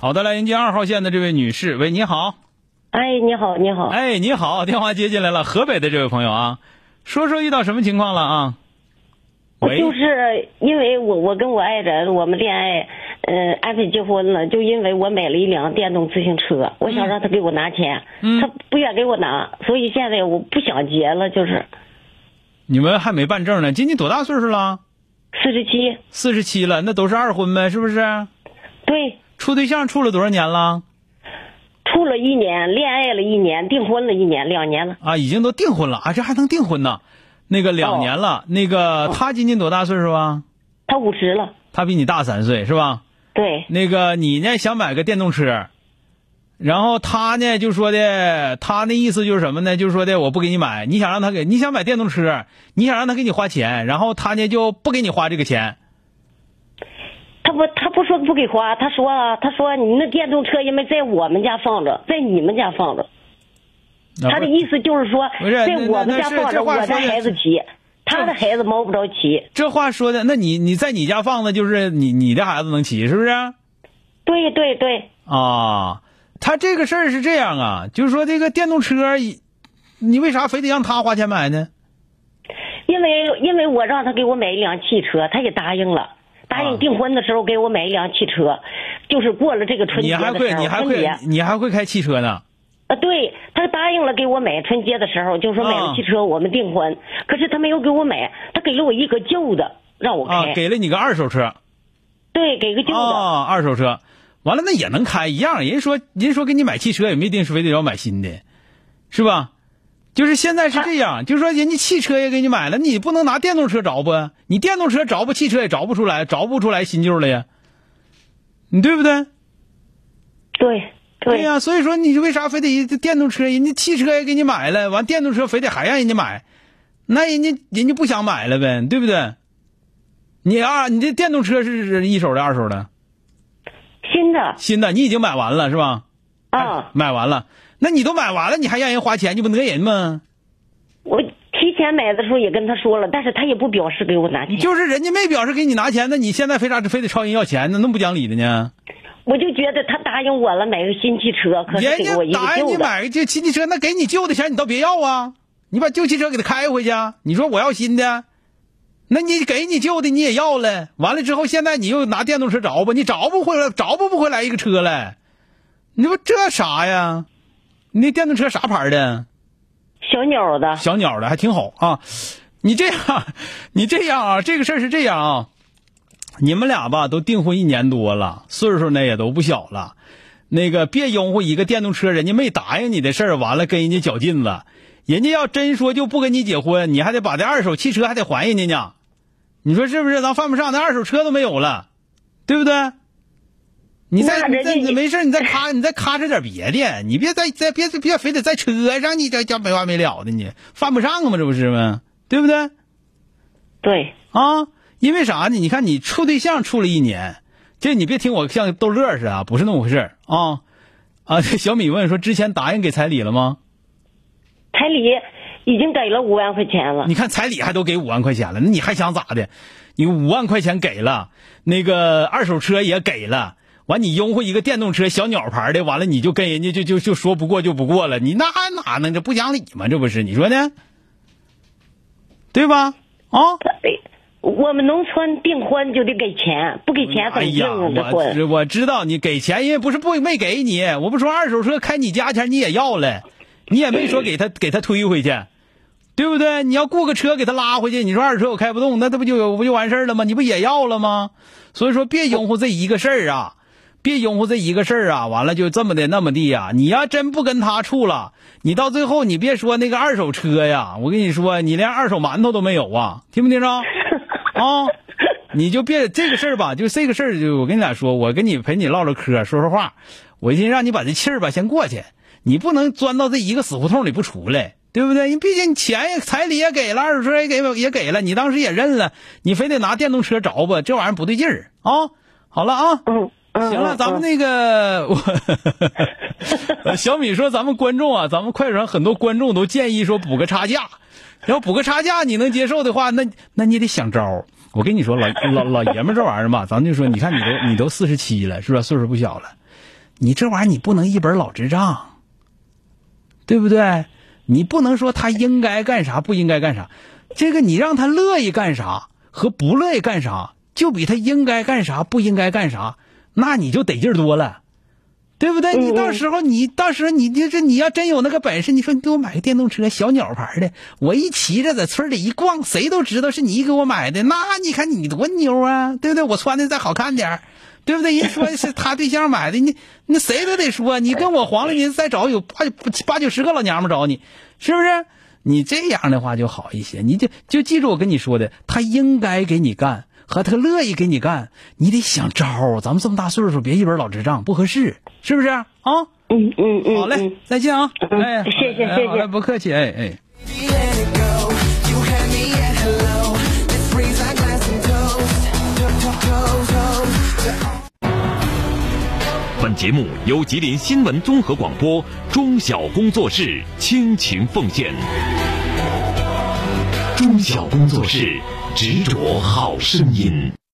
好的，来迎接二号线的这位女士。喂，你好。哎，你好，你好。哎，你好，电话接进来了，河北的这位朋友啊，说说遇到什么情况了啊？喂，就是因为我我跟我爱人我们恋爱，嗯、安排结婚了，就因为我买了一辆电动自行车，我想让他给我拿钱，嗯他不愿给我拿，所以现在我不想结了，就是你们还没办证呢，今年多大岁数了？四十七，四十七了，那都是二婚呗，是不是？对，处对象处了多少年了？处了一年，恋爱了一年，订婚了一年，两年了，啊，已经都订婚了啊，这还能订婚呢？那个两年了，那个他今年多大岁数啊？他五十了，他比你大三岁是吧？对，那个你呢想买个电动车，然后他呢就说的，他那意思就是什么呢？就是说的我不给你买，你想让他给你想买电动车，你想让他给你花钱，然后他呢就不给你花这个钱。他不他不说不给花，他说啊，他说你那电动车因为在我们家放着，在你们家放着。他的意思就是说，是在我们家放着，我的孩子骑，他的孩子摸不着骑。这话说的，那你你在你家放的就是你你的孩子能骑是不是？对对对，啊，他这个事儿是这样啊，就是说这个电动车，你为啥非得让他花钱买呢？因为因为我让他给我买一辆汽车，他也答应了，答啊。应订婚的时候给我买一辆汽车，就是过了这个春节的时候，还会你还会你还会开汽车呢？啊，对他答应了给我买春节的时候，就说买啊。了汽车我们订婚，可是他没有给我买，他给了我一个旧的让我开，啊，给了你个二手车。对，给个旧的，啊，二手车，完了那也能开一样。人说人说给你买汽车也没定是非得要买新的，是吧？就是现在是这样，就是说人家汽车也给你买了，你不能拿电动车着不？你电动车着不，汽车也着不出来，着不出来新旧了呀，你对不对？对对呀、所以说你为啥非得电动车？人家汽车也给你买了，完电动车非得还让人家买，那人家人家不想买了呗，对不对？你啊，你这电动车是一手的、二手的？新的新的，你已经买完了是吧？啊，买完了，那你都买完了，你还让人花钱，你不讹人吗？我提前买的时候也跟他说了，但是他也不表示给我拿钱，就是人家没表示给你拿钱，那你现在非啥非得朝人要钱呢？那么不讲理的呢？我就觉得他答应我了买个新汽车，可是人家给我一个答应你。买个这新汽车，那给你旧的钱你倒别要啊！你把旧汽车给他开回去啊，你说我要新的，那你给你旧的你也要了，完了之后现在你又拿电动车找吧，你找不回来，找不不回来一个车了，你说这啥呀？你那电动车啥牌的？小鸟的，小鸟的还挺好啊。你这样，你这样啊，这个事儿是这样啊。你们俩吧都订婚一年多了，岁数呢也都不小了。那个别拥护一个电动车，人家没答应你的事儿，完了跟人家较劲了。人家要真说就不跟你结婚，你还得把这二手汽车还得还人家呢。你说是不是？咱犯不上，那二手车都没有了，对不对？你再你再你再没事，你再 咔你再咔哧点别的，你别再再别别非得在车上你这这没完没了的你犯不上吗？这不是吗？对不对？对，啊，因为啥呢？你看你处对象处了一年，这你别听我像逗乐似的啊，不是那么回事啊啊！这小米问说，之前答应给彩礼了吗？彩礼已经给了五万块钱了。你看彩礼还都给五万块钱了，那你还想咋的？你五万块钱给了，那个二手车也给了，完你拥护一个电动车小鸟牌的，完了你就跟人家就就就说不过就不过了，你那还哪能这不讲理吗？这不是你说呢？对吧？啊？对，我们农村订婚就得给钱，不给钱怎么哎呀，订这婚？我知我知道你给钱，因为不是不没给你，我不说二手车开你家钱你也要了，你也没说给他给他推回去，对不对？你要雇个车给他拉回去，你说二手车我开不动，那这不就有不就完事儿了吗？你不也要了吗？所以说别拥护这一个事儿啊，别拥护这一个事儿啊，完了就这么的那么地呀、你要真不跟他处了，你到最后你别说那个二手车呀，我跟你说，你连二手馒头都没有啊，听没听着？啊，你就别这个事儿吧，就这个事儿，就我跟你俩说，我跟你陪你唠唠嗑，说说话，我先让你把这气儿吧先过去，你不能钻到这一个死胡同里不出来，对不对？你毕竟钱也彩礼也给了，二手车也给也给了，你当时也认了，你非得拿电动车着吧，这玩意儿不对劲儿啊！好了啊，行了，嗯咱们那个，我小米说，咱们观众啊，咱们快手上很多观众都建议说补个差价，要补个差价你能接受的话，那那你得想招。我跟你说，老老老爷们儿这玩意儿吧，咱就说，你看你都你都四十七了，是吧？岁数不小了，你这玩意儿你不能一本老智账，对不对？你不能说他应该干啥不应该干啥，这个你让他乐意干啥和不乐意干啥，就比他应该干啥不应该干啥，那你就得劲儿多了。对不对？嗯你到时候你到时候你就是你要真有那个本事，你说你给我买个电动车，小鸟牌的，我一骑着在村里一逛，谁都知道是你给我买的，那你看你多牛啊，对不对？我穿的再好看点儿对不对？人说是他对象买的，你那谁都得说，你跟我黄了，你再找有八八九十个老娘们找你，是不是？你这样的话就好一些，你就就记住我跟你说的，他应该给你干。和他乐意给你干，你得想招儿。咱们这么大岁数，别一本老智障，不合适，是不是啊？嗯嗯嗯，好嘞嗯，再见啊！嗯哎，谢谢谢谢不客气，哎哎。Let it go. You had me at hello. Let's raise our glass and toast. Toast, toast, toast. 本节目由吉林新闻综合广播中小工作室倾情奉献。中小工作室执着好声音。